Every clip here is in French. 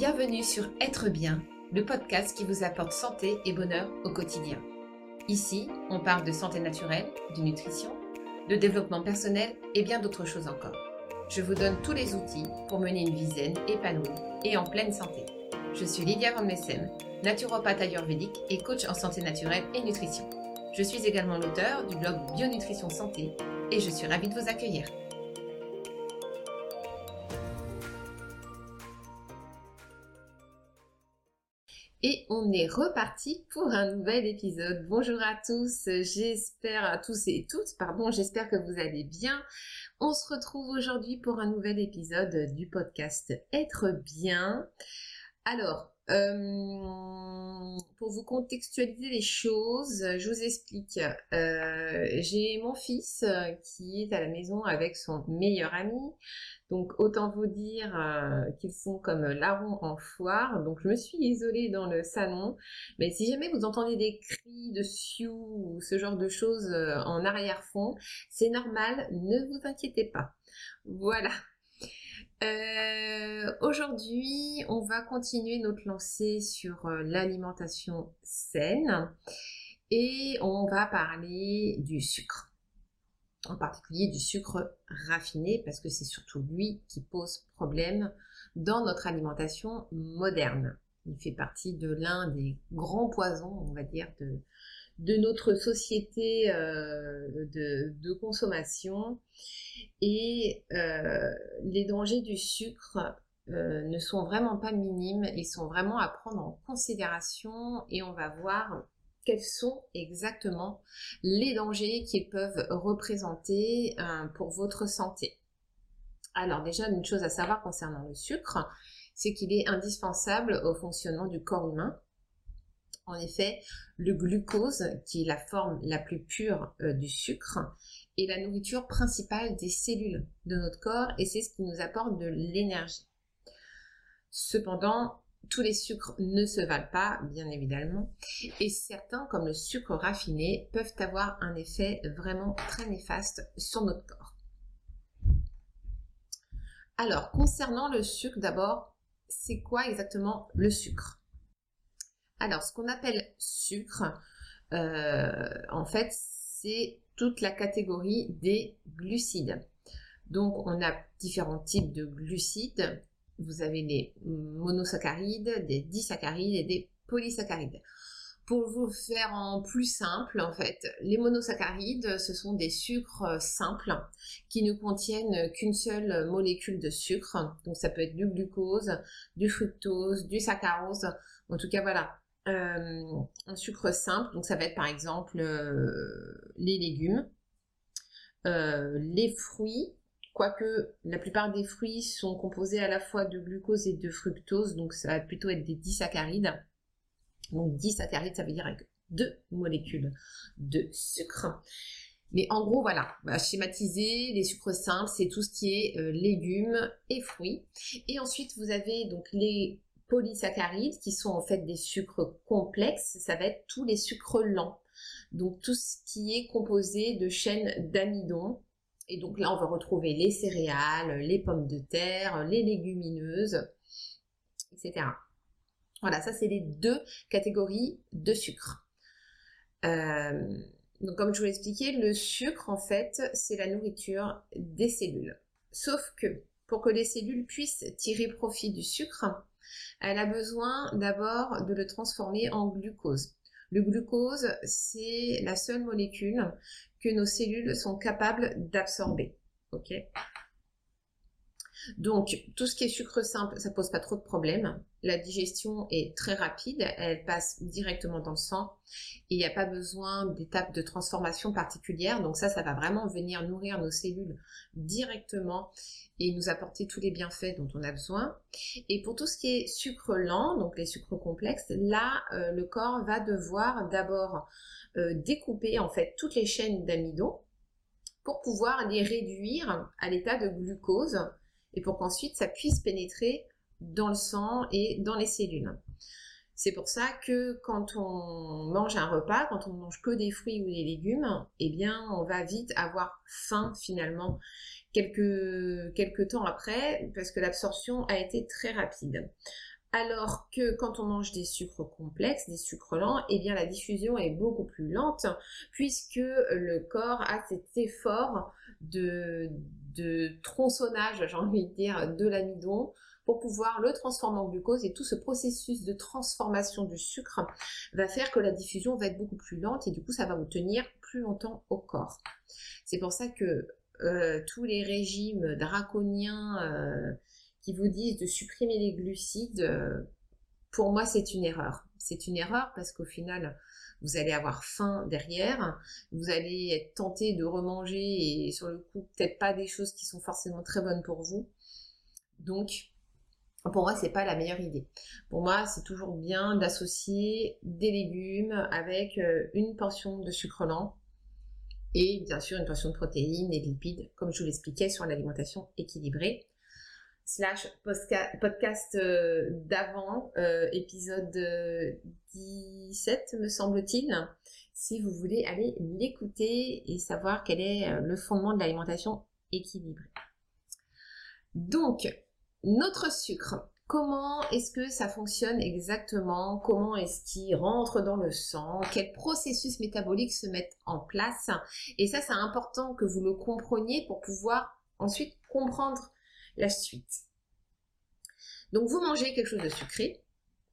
Bienvenue sur Être bien, le podcast qui vous apporte santé et bonheur au quotidien. Ici, on parle de santé naturelle, de nutrition, de développement personnel et bien d'autres choses encore. Je vous donne tous les outils pour mener une vie zen, épanouie et en pleine santé. Je suis Lydia Van Messem, naturopathe ayurvédique et coach en santé naturelle et nutrition. Je suis également l'auteur du blog Bionutrition Santé et je suis ravie de vous accueillir. On est reparti pour un nouvel épisode. Bonjour à tous, j'espère à tous et toutes, pardon, j'espère que vous allez bien. On se retrouve aujourd'hui pour un nouvel épisode du podcast Être bien. Alors, euh, pour vous contextualiser les choses, je vous explique. Euh, j'ai mon fils qui est à la maison avec son meilleur ami. Donc autant vous dire euh, qu'ils sont comme larrons en foire. Donc je me suis isolée dans le salon. Mais si jamais vous entendez des cris de sioux ou ce genre de choses en arrière-fond, c'est normal, ne vous inquiétez pas. Voilà, euh, aujourd'hui, on va continuer notre lancée sur euh, l'alimentation saine et on va parler du sucre. En particulier du sucre raffiné parce que c'est surtout lui qui pose problème dans notre alimentation moderne. Il fait partie de l'un des grands poisons, on va dire, de, de notre société euh, de, consommation. Et euh, les dangers du sucre euh, ne sont vraiment pas minimes, ils sont vraiment à prendre en considération et on va voir quels sont exactement les dangers qu'ils peuvent représenter pour votre santé. Alors déjà, une chose à savoir concernant le sucre, c'est qu'il est indispensable au fonctionnement du corps humain en effet, le glucose, qui est la forme la plus pure euh, du sucre, est la nourriture principale des cellules de notre corps et c'est ce qui nous apporte de l'énergie. Cependant, tous les sucres ne se valent pas, bien évidemment, et certains, comme le sucre raffiné, peuvent avoir un effet vraiment très néfaste sur notre corps. Alors, concernant le sucre, d'abord, c'est quoi exactement le sucre? Alors, ce qu'on appelle sucre, euh, en fait, c'est toute la catégorie des glucides. Donc, on a différents types de glucides. Vous avez les monosaccharides, des disaccharides et des polysaccharides. Pour vous faire en plus simple, en fait, les monosaccharides, ce sont des sucres simples qui ne contiennent qu'une seule molécule de sucre. Donc, ça peut être du glucose, du fructose, du saccharose. En tout cas, voilà, euh, un sucre simple, donc ça va être par exemple euh, les légumes, euh, les fruits, quoique la plupart des fruits sont composés à la fois de glucose et de fructose, donc ça va plutôt être des disaccharides. Donc disaccharides, ça veut dire avec deux molécules de sucre. Mais en gros, voilà, schématiser, les sucres simples, c'est tout ce qui est légumes et fruits. Et ensuite, vous avez donc les polysaccharides qui sont en fait des sucres complexes, ça va être tous les sucres lents. Donc tout ce qui est composé de chaînes d'amidon. Et donc là, on va retrouver les céréales, les pommes de terre, les légumineuses, etc. Voilà, ça c'est les deux catégories de sucre. Euh, donc comme je vous l'ai expliqué, le sucre en fait, c'est la nourriture des cellules. Sauf que pour que les cellules puissent tirer profit du sucre, elle a besoin d'abord de le transformer en glucose. Le glucose, c'est la seule molécule que nos cellules sont capables d'absorber. Ok? Donc, tout ce qui est sucre simple, ça pose pas trop de problèmes. La digestion est très rapide, elle passe directement dans le sang il n'y a pas besoin d'étapes de transformation particulières. Donc ça, ça va vraiment venir nourrir nos cellules directement et nous apporter tous les bienfaits dont on a besoin. Et pour tout ce qui est sucre lent, donc les sucres complexes, là, euh, le corps va devoir d'abord euh, découper en fait toutes les chaînes d'amidon pour pouvoir les réduire à l'état de glucose et pour qu'ensuite ça puisse pénétrer dans le sang et dans les cellules. C'est pour ça que quand on mange un repas, quand on mange que des fruits ou des légumes, eh bien, on va vite avoir faim finalement quelques, temps après parce que l'absorption a été très rapide. Alors que quand on mange des sucres complexes, des sucres lents, eh bien la diffusion est beaucoup plus lente puisque le corps a cet effort de, de tronçonnage, j'ai envie de dire, de l'amidon pour pouvoir le transformer en glucose et tout ce processus de transformation du sucre va faire que la diffusion va être beaucoup plus lente et du coup ça va vous tenir plus longtemps au corps. C'est pour ça que euh, tous les régimes draconiens euh, qui vous disent de supprimer les glucides, euh, pour moi, c'est une erreur. C'est une erreur parce qu'au final, vous allez avoir faim derrière, vous allez être tenté de remanger et sur le coup, peut-être pas des choses qui sont forcément très bonnes pour vous. Donc, pour moi, c'est pas la meilleure idée. Pour moi, c'est toujours bien d'associer des légumes avec euh, une portion de sucre lent et bien sûr une portion de protéines et de lipides, comme je vous l'expliquais sur l'alimentation équilibrée slash podcast euh, d'avant, euh, épisode 17 me semble-t-il, si vous voulez aller l'écouter et savoir quel est euh, le fondement de l'alimentation équilibrée. Donc, notre sucre, comment est-ce que ça fonctionne exactement? Comment est-ce qu'il rentre dans le sang? Quels processus métaboliques se mettent en place? Et ça, c'est important que vous le compreniez pour pouvoir ensuite comprendre la suite. Donc vous mangez quelque chose de sucré.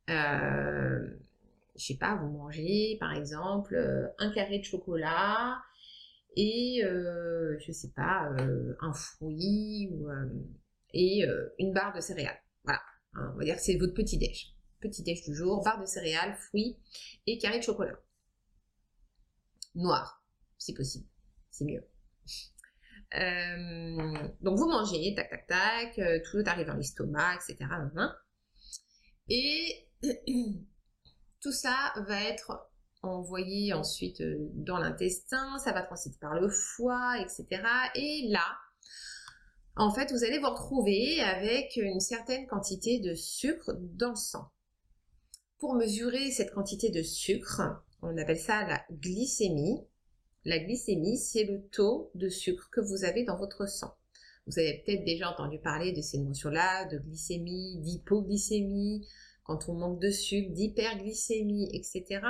Euh, je sais pas, vous mangez par exemple euh, un carré de chocolat et euh, je sais pas un fruit et une barre de céréales. Voilà, hein, on va dire que c'est votre petit déj. Petit déj du jour, barre de céréales, fruits et carré de chocolat. Noir, si possible, c'est mieux. Euh, donc vous mangez, tac tac tac, euh, tout arrive dans l'estomac, etc. Et tout ça va être envoyé ensuite euh, dans l'intestin, ça va transiter par le foie, etc. Et là, en fait, vous allez vous retrouver avec une certaine quantité de sucre dans le sang. Pour mesurer cette quantité de sucre, on appelle ça la glycémie. La glycémie, c'est le taux de sucre que vous avez dans votre sang. Vous avez peut-être déjà entendu parler de ces notions-là, de glycémie, d'hypoglycémie, quand on manque de sucre, d'hyperglycémie, etc.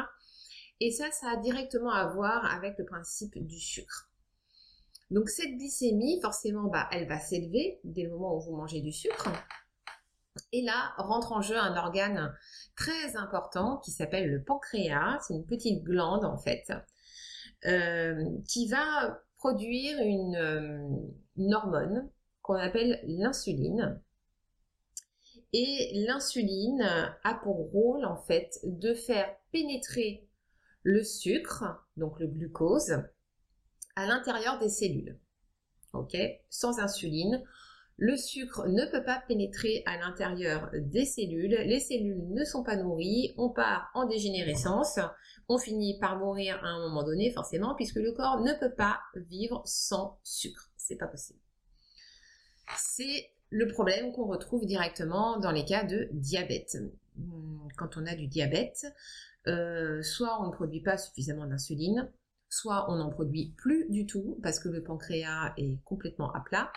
Et ça, ça a directement à voir avec le principe du sucre. Donc cette glycémie, forcément, bah, elle va s'élever dès le moment où vous mangez du sucre. Et là rentre en jeu un organe très important qui s'appelle le pancréas. C'est une petite glande en fait euh, qui va produire une, euh, une hormone qu'on appelle l'insuline. Et l'insuline a pour rôle en fait de faire pénétrer le sucre, donc le glucose, à l'intérieur des cellules. Ok? Sans insuline, le sucre ne peut pas pénétrer à l'intérieur des cellules, les cellules ne sont pas nourries, on part en dégénérescence, on finit par mourir à un moment donné forcément puisque le corps ne peut pas vivre sans sucre, c'est pas possible. C'est le problème qu'on retrouve directement dans les cas de diabète. Quand on a du diabète, euh, soit on ne produit pas suffisamment d'insuline, soit on n'en produit plus du tout parce que le pancréas est complètement à plat,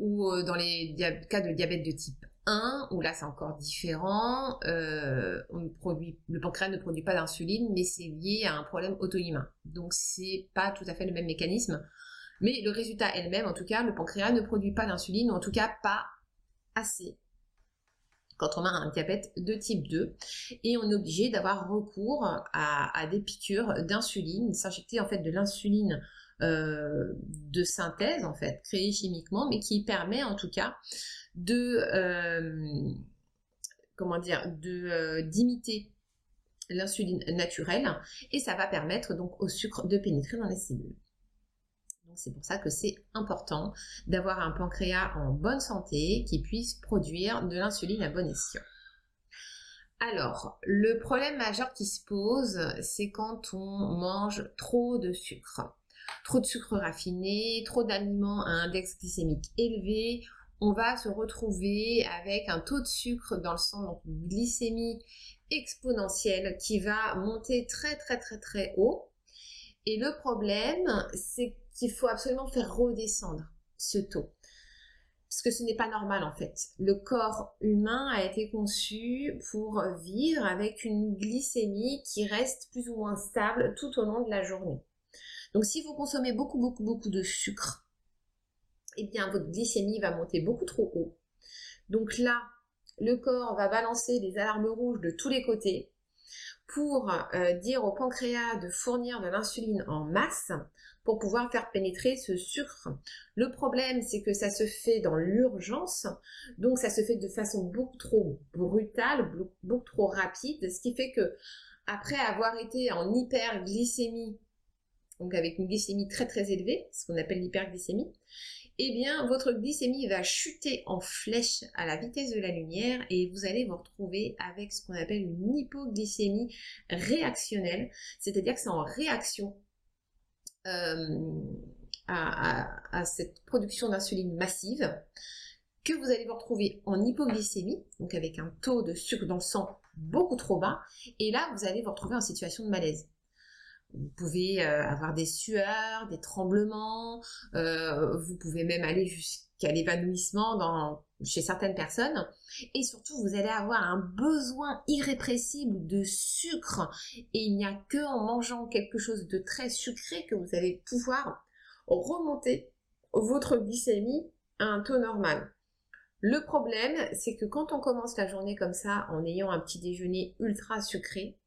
ou euh, dans les cas de diabète de type 1, où là c'est encore différent, euh, le pancréas ne produit pas d'insuline, mais c'est lié à un problème auto-immune. Donc c'est pas tout à fait le même mécanisme. Mais le résultat est le même, en tout cas, le pancréas ne produit pas d'insuline, ou en tout cas pas assez quand on a un diabète de type 2 et on est obligé d'avoir recours à, à des piqûres d'insuline, s'injecter en fait de l'insuline euh, de synthèse en fait, créée chimiquement, mais qui permet en tout cas de euh, comment dire, euh, d'imiter l'insuline naturelle et ça va permettre donc au sucre de pénétrer dans les cellules. C'est pour ça que c'est important d'avoir un pancréas en bonne santé qui puisse produire de l'insuline à bon escient. Alors, le problème majeur qui se pose, c'est quand on mange trop de sucre trop de sucre raffiné, trop d'aliments à index glycémique élevé, on va se retrouver avec un taux de sucre dans le sang, donc une glycémie exponentielle qui va monter très très très très haut. Et le problème, c'est qu'il faut absolument faire redescendre ce taux. parce que ce n'est pas normal en fait. Le corps humain a été conçu pour vivre avec une glycémie qui reste plus ou moins stable tout au long de la journée. Donc si vous consommez beaucoup, beaucoup, beaucoup de sucre, eh bien votre glycémie va monter beaucoup trop haut. Donc là, le corps va balancer des alarmes rouges de tous les côtés pour euh, dire au pancréas de fournir de l'insuline en masse pour pouvoir faire pénétrer ce sucre. Le problème, c'est que ça se fait dans l'urgence, donc ça se fait de façon beaucoup trop brutale, beaucoup trop rapide, ce qui fait que après avoir été en hyperglycémie, donc avec une glycémie très très élevée, ce qu'on appelle l'hyperglycémie, eh bien, votre glycémie va chuter en flèche à la vitesse de la lumière et vous allez vous retrouver avec ce qu'on appelle une hypoglycémie réactionnelle, c'est-à-dire que c'est en réaction euh, à, cette production d'insuline massive que vous allez vous retrouver en hypoglycémie, donc avec un taux de sucre dans le sang beaucoup trop bas, et là vous allez vous retrouver en situation de malaise. Vous pouvez euh, avoir des sueurs, des tremblements, euh, vous pouvez même aller jusqu'à l'évanouissement chez certaines personnes. Et surtout, vous allez avoir un besoin irrépressible de sucre. Et il n'y a que en mangeant quelque chose de très sucré que vous allez pouvoir remonter votre glycémie à un taux normal. Le problème, c'est que quand on commence la journée comme ça, en ayant un petit déjeuner ultra sucré,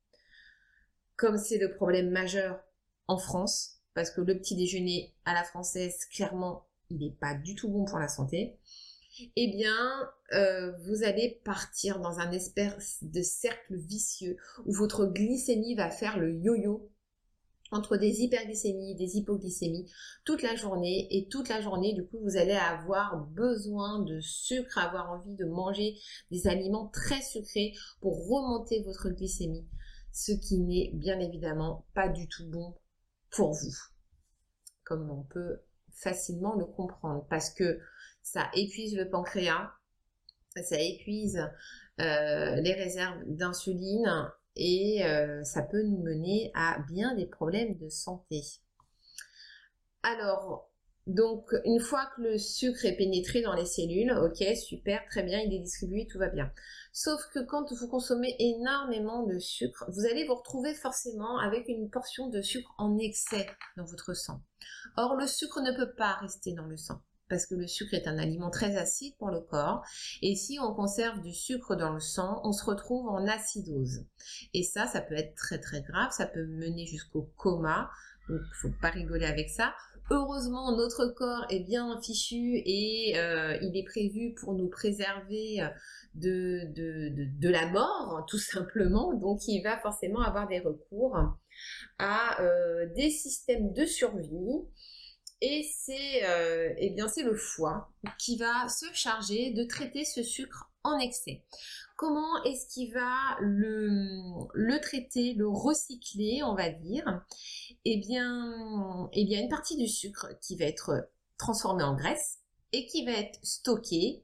comme c'est le problème majeur en France, parce que le petit déjeuner à la française, clairement, il n'est pas du tout bon pour la santé, eh bien, euh, vous allez partir dans un espèce de cercle vicieux où votre glycémie va faire le yo-yo entre des hyperglycémies, des hypoglycémies toute la journée. Et toute la journée du coup vous allez avoir besoin de sucre, avoir envie de manger des aliments très sucrés pour remonter votre glycémie ce qui n'est bien évidemment pas du tout bon pour vous, comme on peut facilement le comprendre, parce que ça épuise le pancréas, ça épuise euh, les réserves d'insuline et euh, ça peut nous mener à bien des problèmes de santé. Alors, donc, une fois que le sucre est pénétré dans les cellules, ok, super, très bien, il est distribué, tout va bien. Sauf que quand vous consommez énormément de sucre, vous allez vous retrouver forcément avec une portion de sucre en excès dans votre sang. Or, le sucre ne peut pas rester dans le sang parce que le sucre est un aliment très acide pour le corps. Et si on conserve du sucre dans le sang, on se retrouve en acidose. Et ça, ça peut être très très grave, ça peut mener jusqu'au coma. Donc, faut pas rigoler avec ça. Heureusement, notre corps est bien fichu et euh, il est prévu pour nous préserver euh, de, la mort, tout simplement. Donc, il va forcément avoir des recours à euh, des systèmes de survie. Et c'est eh bien c'est le foie qui va se charger de traiter ce sucre en excès. Comment est-ce qu'il va le, traiter, le recycler, on va dire? Eh bien, eh bien, une partie du sucre qui va être transformée en graisse et qui va être stockée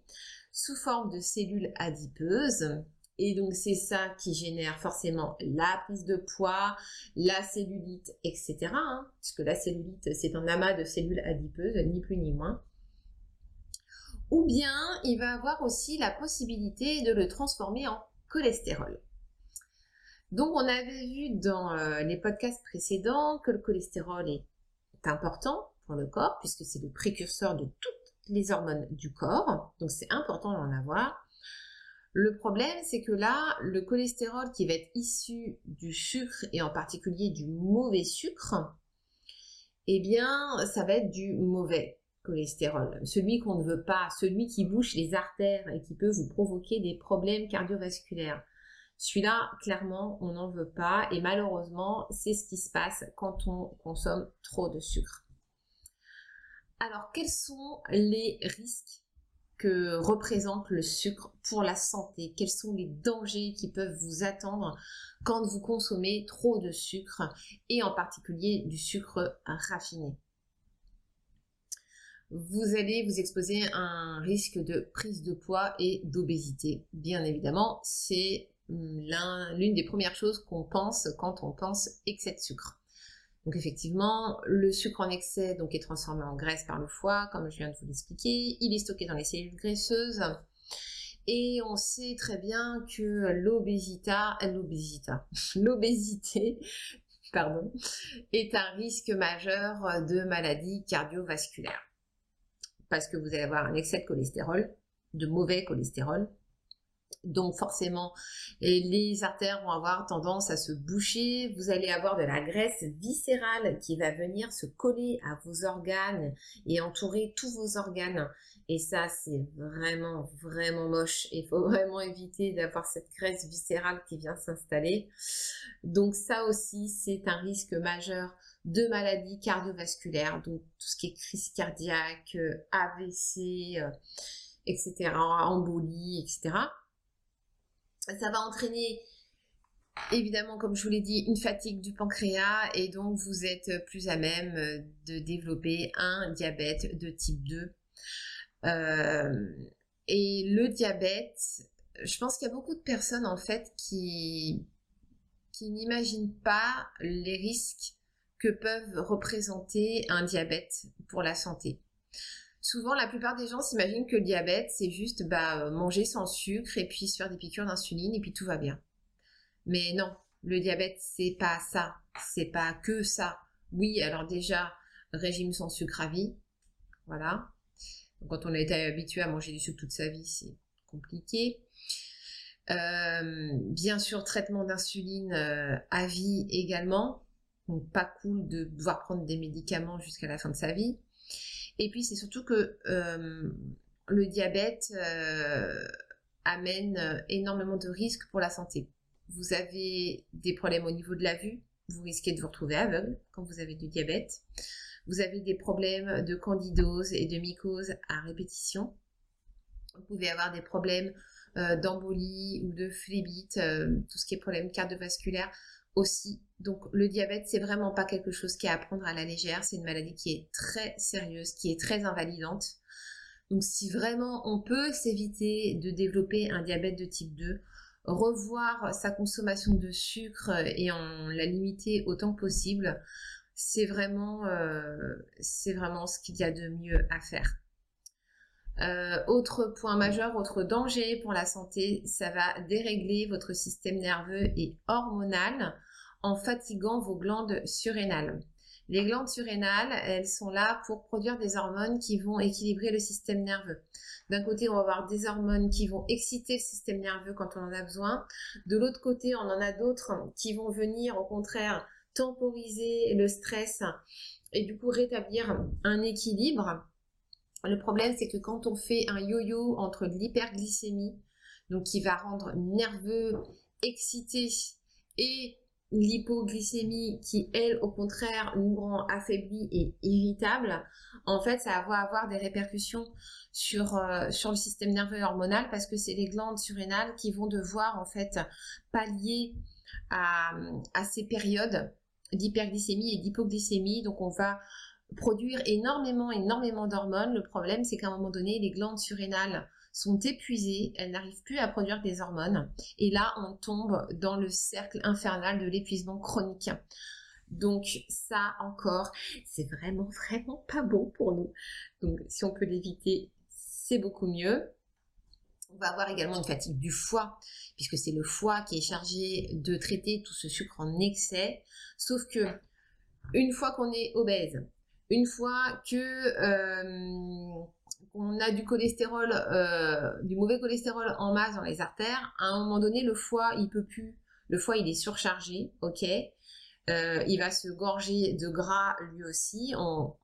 sous forme de cellules adipeuses. Et donc c'est ça qui génère forcément la prise de poids, la cellulite, etc. Hein, puisque la cellulite, c'est un amas de cellules adipeuses, ni plus ni moins. Ou bien il va avoir aussi la possibilité de le transformer en cholestérol. Donc on avait vu dans euh, les podcasts précédents que le cholestérol est important pour le corps puisque c'est le précurseur de toutes les hormones du corps. Donc c'est important d'en avoir. Le problème, c'est que là, le cholestérol qui va être issu du sucre et en particulier du mauvais sucre, eh bien, ça va être du mauvais cholestérol, celui qu'on ne veut pas, celui qui bouche les artères et qui peut vous provoquer des problèmes cardiovasculaires. Celui-là, clairement, on n'en veut pas et malheureusement, c'est ce qui se passe quand on consomme trop de sucre. Alors, quels sont les risques que représente le sucre pour la santé? Quels sont les dangers qui peuvent vous attendre quand vous consommez trop de sucre et en particulier du sucre raffiné? Vous allez vous exposer à un risque de prise de poids et d'obésité. Bien évidemment, c'est l'une des premières choses qu'on pense quand on pense excès de sucre. Donc effectivement, le sucre en excès est transformé en graisse par le foie, comme je viens de vous l'expliquer. Il est stocké dans les cellules graisseuses. Et on sait très bien que l'obésité, l'obésité, pardon, est un risque majeur de maladie cardiovasculaire. Parce que vous allez avoir un excès de cholestérol, de mauvais cholestérol, donc forcément, les artères vont avoir tendance à se boucher. Vous allez avoir de la graisse viscérale qui va venir se coller à vos organes et entourer tous vos organes. Et ça, c'est vraiment, vraiment moche. Il faut vraiment éviter d'avoir cette graisse viscérale qui vient s'installer. Donc ça aussi, c'est un risque majeur de maladies cardiovasculaires. Donc tout ce qui est crise cardiaque, AVC, etc., embolie, etc ça va entraîner évidemment, comme je vous l'ai dit, une fatigue du pancréas et donc vous êtes plus à même de développer un diabète de type 2. Euh, et le diabète, je pense qu'il y a beaucoup de personnes en fait qui, qui n'imaginent pas les risques que peuvent représenter un diabète pour la santé. Souvent, la plupart des gens s'imaginent que le diabète, c'est juste bah, manger sans sucre et puis se faire des piqûres d'insuline et puis tout va bien. Mais non, le diabète, c'est pas ça. C'est pas que ça. Oui, alors déjà, régime sans sucre à vie. Voilà. Quand on a été habitué à manger du sucre toute sa vie, c'est compliqué. Euh, bien sûr, traitement d'insuline euh, à vie également. Donc pas cool de devoir prendre des médicaments jusqu'à la fin de sa vie. Et puis c'est surtout que euh, le diabète amène énormément de risques pour la santé. Vous avez des problèmes au niveau de la vue, vous risquez de vous retrouver aveugle quand vous avez du diabète. Vous avez des problèmes de candidose et de mycose à répétition. Vous pouvez avoir des problèmes d'embolie ou de phlébite, tout ce qui est problème cardiovasculaire aussi. Donc le diabète, c'est vraiment pas quelque chose qui est à prendre à la légère, c'est une maladie qui est très sérieuse, qui est très invalidante. Donc si vraiment on peut s'éviter de développer un diabète de type 2, revoir sa consommation de sucre et en la limiter autant que possible, c'est vraiment, euh, c'est vraiment ce qu'il y a de mieux à faire. Euh, autre point majeur, autre danger pour la santé, ça va dérégler votre système nerveux et hormonal en fatiguant vos glandes surrénales. Les glandes surrénales, elles sont là pour produire des hormones qui vont équilibrer le système nerveux. D'un côté, on va avoir des hormones qui vont exciter le système nerveux quand on en a besoin. De l'autre côté, on en a d'autres qui vont venir, au contraire, temporiser le stress et du coup rétablir un équilibre. Le problème, c'est que quand on fait un yo-yo entre l'hyperglycémie, donc qui va rendre nerveux, excité, et l'hypoglycémie qui, elle, au contraire, nous rend affaiblis et irritables, en fait, ça va avoir des répercussions sur, euh, sur le système nerveux hormonal parce que c'est les glandes surrénales qui vont devoir, en fait, pallier à, à ces périodes d'hyperglycémie et d'hypoglycémie. Donc, on va produire énormément, énormément d'hormones. Le problème, c'est qu'à un moment donné, les glandes surrénales sont épuisées, elles n'arrivent plus à produire des hormones. Et là, on tombe dans le cercle infernal de l'épuisement chronique. Donc ça encore, c'est vraiment, vraiment pas bon pour nous. Donc si on peut l'éviter, c'est beaucoup mieux. On va avoir également une fatigue du foie, puisque c'est le foie qui est chargé de traiter tout ce sucre en excès. Sauf que une fois qu'on est obèse, une fois euh, on a du cholestérol, euh, du mauvais cholestérol en masse dans les artères, à un moment donné, le foie, il peut plus. Le foie, il est surchargé, ok. Euh, il va se gorger de gras lui aussi.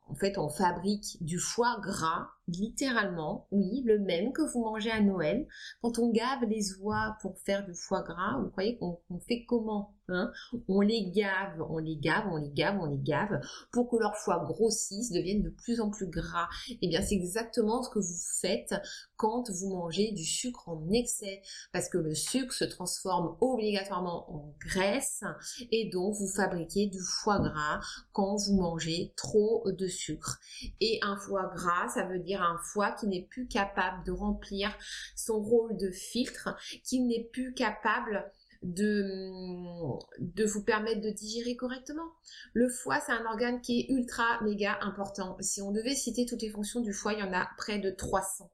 En fait, on fabrique du foie gras littéralement, oui, le même que vous mangez à Noël. Quand on gave les oies pour faire du foie gras, vous croyez qu'on fait comment hein? On les gave, on les gave, on les gave, on les gave pour que leur foie grossisse, devienne de plus en plus gras. Eh bien, c'est exactement ce que vous faites quand vous mangez du sucre en excès, parce que le sucre se transforme obligatoirement en graisse et donc vous fabriquez du foie gras quand vous mangez trop de sucre. Et un foie gras, ça veut dire un foie qui n'est plus capable de remplir son rôle de filtre, qui n'est plus capable de, vous permettre de digérer correctement. Le foie, c'est un organe qui est ultra méga important. Si on devait citer toutes les fonctions du foie, il y en a près de 300.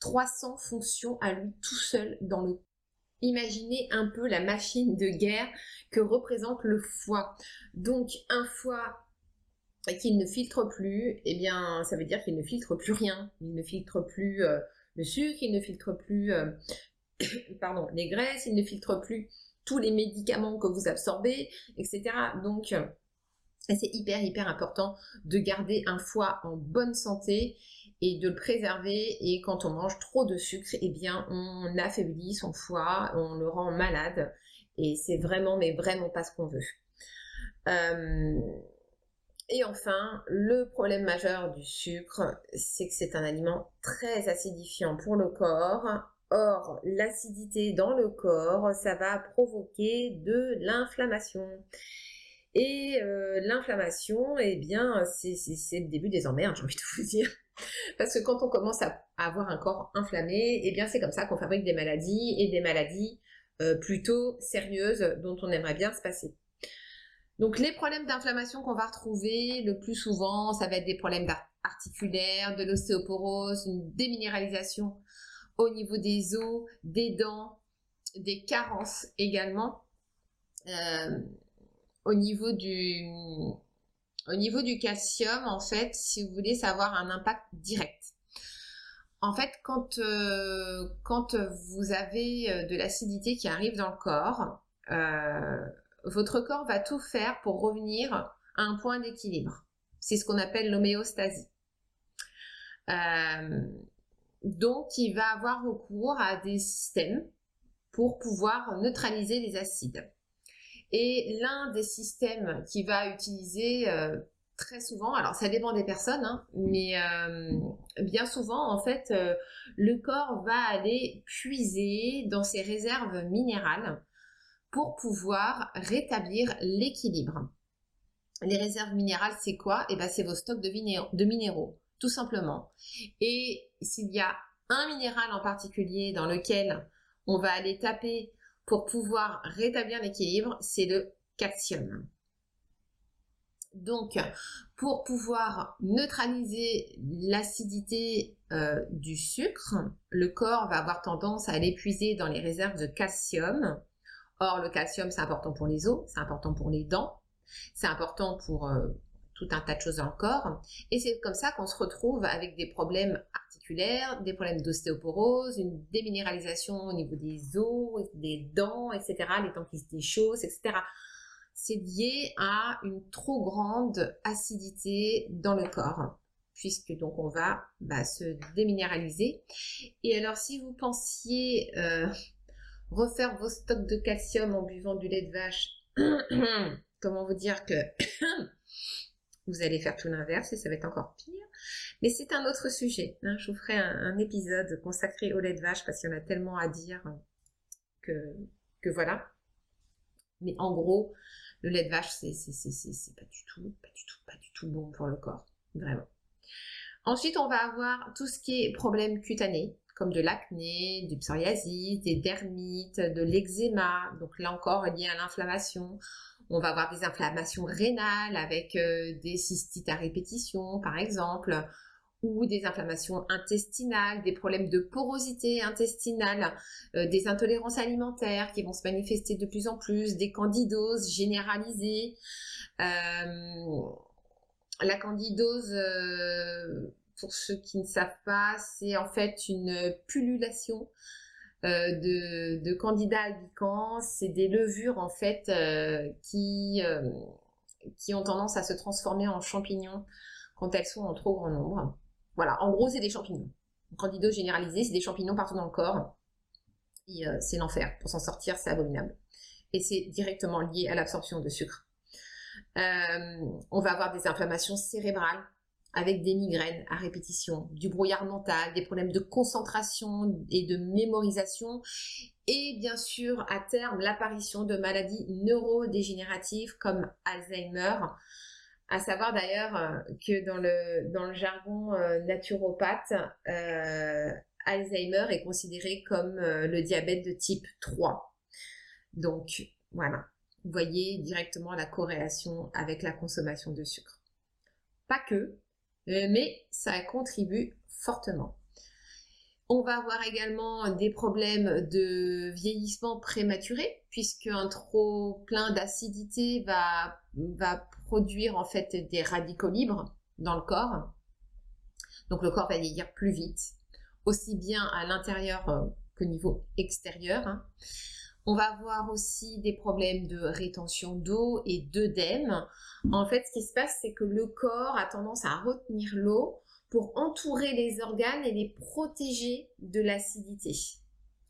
300 fonctions à lui tout seul dans le Imaginez un peu la machine de guerre que représente le foie. Donc un foie qu'il ne filtre plus, eh bien ça veut dire qu'il ne filtre plus rien. Il ne filtre plus euh, le sucre, il ne filtre plus euh, pardon, les graisses, il ne filtre plus tous les médicaments que vous absorbez, etc. Donc, euh, c'est hyper, hyper important de garder un foie en bonne santé et de le préserver. Et quand on mange trop de sucre, eh bien, on affaiblit son foie, on le rend malade. Et c'est vraiment, mais vraiment pas ce qu'on veut. Et enfin, le problème majeur du sucre, c'est que c'est un aliment très acidifiant pour le corps Or, l'acidité dans le corps, ça va provoquer de l'inflammation. Et euh, l'inflammation, eh bien, c'est le début des emmerdes, j'ai envie de vous dire. Parce que quand on commence à avoir un corps inflammé, eh bien, c'est comme ça qu'on fabrique des maladies et des maladies euh, plutôt sérieuses dont on aimerait bien se passer. Donc, les problèmes d'inflammation qu'on va retrouver le plus souvent, ça va être des problèmes articulaires, de l'ostéoporose, une déminéralisation au niveau des os, des dents, des carences également. Euh, au niveau du au niveau du calcium, en fait, si vous voulez, savoir un impact direct. En fait, quand, euh, quand vous avez euh, de l'acidité qui arrive dans le corps, votre corps va tout faire pour revenir à un point d'équilibre. C'est ce qu'on appelle l'homéostasie. Donc, il va avoir recours à des systèmes pour pouvoir neutraliser les acides. Et l'un des systèmes qu'il va utiliser euh, très souvent, alors ça dépend des personnes, hein, mais euh, bien souvent, en fait, euh, le corps va aller puiser dans ses réserves minérales pour pouvoir rétablir l'équilibre. Les réserves minérales, c'est quoi? Eh bien, c'est vos stocks de minéraux tout simplement. Et s'il y a un minéral en particulier dans lequel on va aller taper pour pouvoir rétablir l'équilibre, c'est le calcium. Donc, pour pouvoir neutraliser l'acidité euh, du sucre, le corps va avoir tendance à aller puiser dans les réserves de calcium. Or, le calcium, c'est important pour les os, c'est important pour les dents, c'est important pour euh, tout un tas de choses encore. Et c'est comme ça qu'on se retrouve avec des problèmes articulaires, des problèmes d'ostéoporose, une déminéralisation au niveau des os, des dents, etc., les dents qui se déchaussent, etc. C'est lié à une trop grande acidité dans le corps puisque donc on va bah, se déminéraliser. Et alors si vous pensiez euh, refaire vos stocks de calcium en buvant du lait de vache, comment vous dire que vous allez faire tout l'inverse et ça va être encore pire. Mais c'est un autre sujet. Hein. Je vous ferai un, épisode consacré au lait de vache parce qu'il y en a tellement à dire que, que voilà. Mais en gros, le lait de vache, c'est, pas du tout, pas du tout, pas du tout bon pour le corps. Vraiment. Ensuite, on va avoir tout ce qui est problème cutané, comme de l'acné, du psoriasis, des dermites, de l'eczéma. Donc là encore, lié à l'inflammation. On va avoir des inflammations rénales avec euh, des cystites à répétition, par exemple, ou des inflammations intestinales, des problèmes de porosité intestinale, euh, des intolérances alimentaires qui vont se manifester de plus en plus, des candidoses généralisées. Euh, la candidose, pour ceux qui ne savent pas, c'est en fait une pullulation euh, de, candidats albicans. C'est des levures en fait euh, qui, euh, qui ont tendance à se transformer en champignons quand elles sont en trop grand nombre. Voilà, en gros, c'est des champignons. Candidose généralisé, c'est des champignons partout dans le corps. C'est l'enfer. Pour s'en sortir, c'est abominable. Et c'est directement lié à l'absorption de sucre. on va avoir des inflammations cérébrales avec des migraines à répétition, du brouillard mental, des problèmes de concentration et de mémorisation, et bien sûr à terme l'apparition de maladies neurodégénératives comme Alzheimer. À savoir d'ailleurs euh, que dans le, jargon euh, naturopathe, euh, Alzheimer est considéré comme le diabète de type 3. Donc voilà, vous voyez directement la corrélation avec la consommation de sucre. Pas que, mais ça contribue fortement. On va avoir également des problèmes de vieillissement prématuré, puisque un trop plein d'acidité va, produire en fait des radicaux libres dans le corps. Donc le corps va vieillir plus vite, aussi bien à l'intérieur euh, qu'au niveau extérieur. On va avoir aussi des problèmes de rétention d'eau et d'œdème. En fait, ce qui se passe, c'est que le corps a tendance à retenir l'eau pour entourer les organes et les protéger de l'acidité.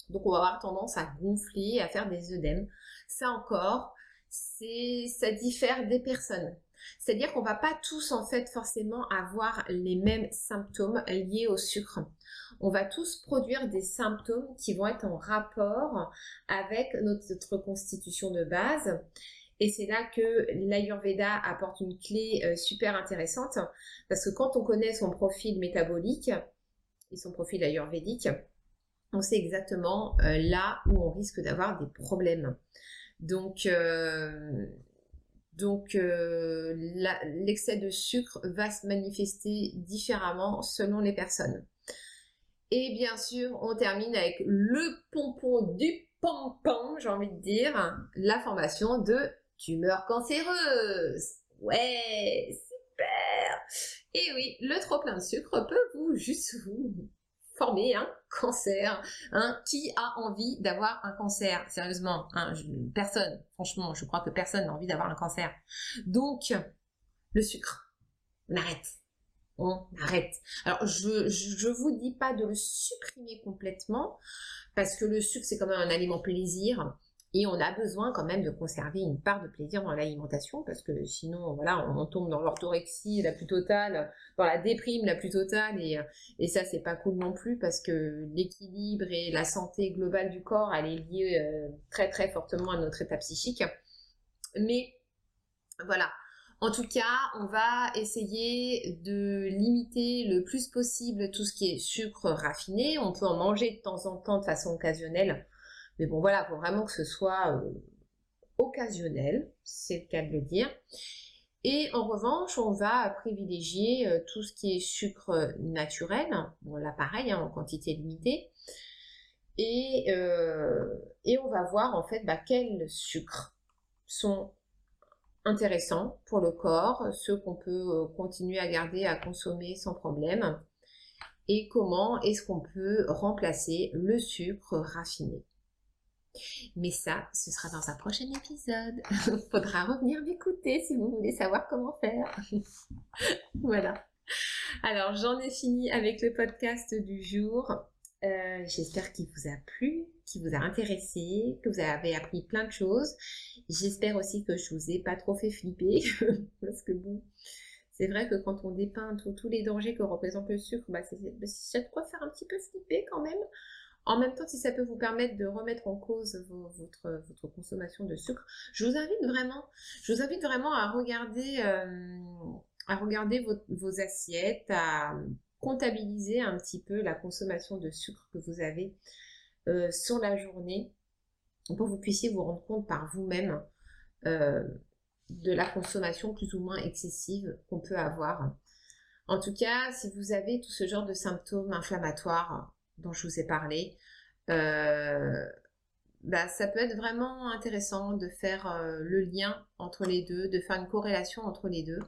Donc on va avoir tendance à gonfler, à faire des œdèmes. Ça encore, ça diffère des personnes. C'est-à-dire qu'on va pas tous en fait forcément avoir les mêmes symptômes liés au sucre. On va tous produire des symptômes qui vont être en rapport avec notre constitution de base et c'est là que l'Ayurveda apporte une clé euh, super intéressante, parce que quand on connaît son profil métabolique et son profil ayurvédique, on sait exactement euh, là où on risque d'avoir des problèmes. Donc, euh, donc l'excès de sucre va se manifester différemment selon les personnes. Et bien sûr, on termine avec le pompon du pompon, j'ai envie de dire, la formation de tumeur cancéreuse. Ouais, super. Et oui, le trop plein de sucre peut vous juste vous former un cancer. Hein. Qui a envie d'avoir un cancer? Sérieusement, hein, personne. Franchement, je crois que personne n'a envie d'avoir un cancer. Donc, le sucre, on arrête. On arrête. Alors, je, je, vous dis pas de le supprimer complètement, parce que le sucre, c'est quand même un aliment plaisir. Et on a besoin quand même de conserver une part de plaisir dans l'alimentation parce que sinon, voilà, on, tombe dans l'orthorexie la plus totale, dans la déprime la plus totale et, et ça, c'est pas cool non plus parce que l'équilibre et la santé globale du corps, elle est liée euh, très très fortement à notre état psychique. Mais voilà. En tout cas, on va essayer de limiter le plus possible tout ce qui est sucre raffiné. On peut en manger de temps en temps de façon occasionnelle mais bon, voilà, faut vraiment que ce soit euh, occasionnel, c'est le cas de le dire. Et en revanche, on va privilégier euh, tout ce qui est sucre naturel. Bon, là, pareil, hein, en quantité limitée. Et, euh, et, on va voir en fait bah, quels sucres sont intéressants pour le corps, ceux qu'on peut continuer à garder à consommer sans problème, et comment est-ce qu'on peut remplacer le sucre raffiné? Mais ça, ce sera dans un prochain épisode. Faudra revenir m'écouter si vous voulez savoir comment faire. voilà. Alors, j'en ai fini avec le podcast du jour. Euh, j'espère qu'il vous a plu, qu'il vous a intéressé, que vous avez appris plein de choses. J'espère aussi que je vous ai pas trop fait flipper, parce que bon, c'est vrai que quand on dépeint tous les dangers que représente le sucre, bah, c'est de quoi faire un petit peu flipper quand même. En même temps, si ça peut vous permettre de remettre en cause votre, votre consommation de sucre, je vous invite vraiment, je vous invite vraiment à regarder, euh, à regarder vos, assiettes, à comptabiliser un petit peu la consommation de sucre que vous avez euh, sur la journée pour que vous puissiez vous rendre compte par vous-même euh, de la consommation plus ou moins excessive qu'on peut avoir. En tout cas, si vous avez tout ce genre de symptômes inflammatoires, dont je vous ai parlé, euh, bah, ça peut être vraiment intéressant de faire le lien entre les deux, de faire une corrélation entre les deux.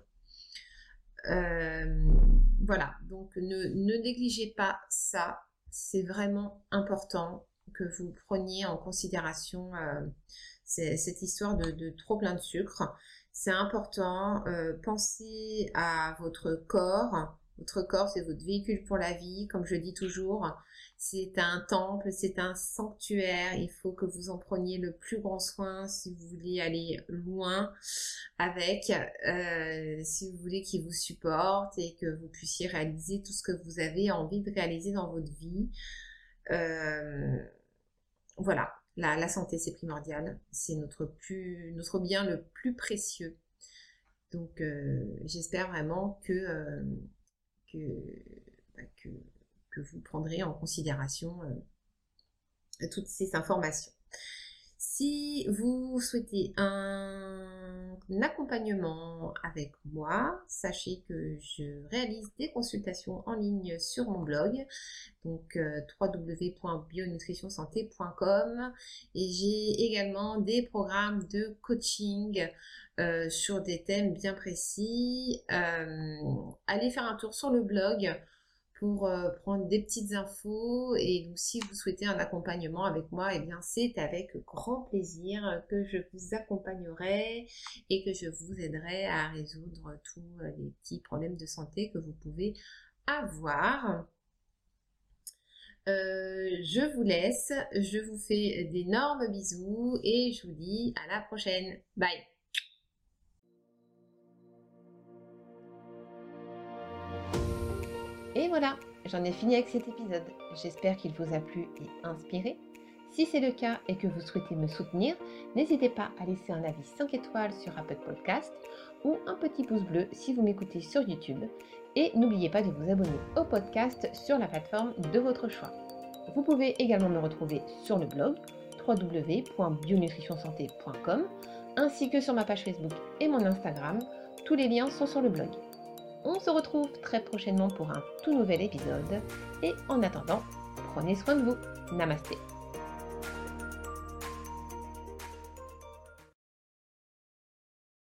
Voilà, donc ne, négligez pas ça. C'est vraiment important que vous preniez en considération cette histoire de, trop plein de sucre. C'est important. pensez à votre corps. Votre corps, c'est votre véhicule pour la vie, comme je dis toujours. C'est un temple, c'est un sanctuaire. Il faut que vous en preniez le plus grand soin si vous voulez aller loin avec, euh, si vous voulez qu'il vous supporte et que vous puissiez réaliser tout ce que vous avez envie de réaliser dans votre vie. Euh, voilà, la, santé c'est primordial, c'est notre bien le plus précieux. Donc euh, j'espère vraiment que, que, bah, que vous prendrez en considération euh, toutes ces informations. Si vous souhaitez un accompagnement avec moi, sachez que je réalise des consultations en ligne sur mon blog, donc euh, www.bionutritionsanté.com et j'ai également des programmes de coaching euh, sur des thèmes bien précis. Euh, allez faire un tour sur le blog pour euh, prendre des petites infos et si vous souhaitez un accompagnement avec moi, eh bien c'est avec grand plaisir que je vous accompagnerai et que je vous aiderai à résoudre tous les petits problèmes de santé que vous pouvez avoir. je vous laisse, je vous fais d'énormes bisous et je vous dis à la prochaine. Bye Et voilà, j'en ai fini avec cet épisode. J'espère qu'il vous a plu et inspiré. Si c'est le cas et que vous souhaitez me soutenir, n'hésitez pas à laisser un avis 5 étoiles sur Apple Podcast ou un petit pouce bleu si vous m'écoutez sur YouTube. Et n'oubliez pas de vous abonner au podcast sur la plateforme de votre choix. Vous pouvez également me retrouver sur le blog www.bionutritionsanté.com ainsi que sur ma page Facebook et mon Instagram. Tous les liens sont sur le blog. On se retrouve très prochainement pour un tout nouvel épisode. Et en attendant, prenez soin de vous. Namasté.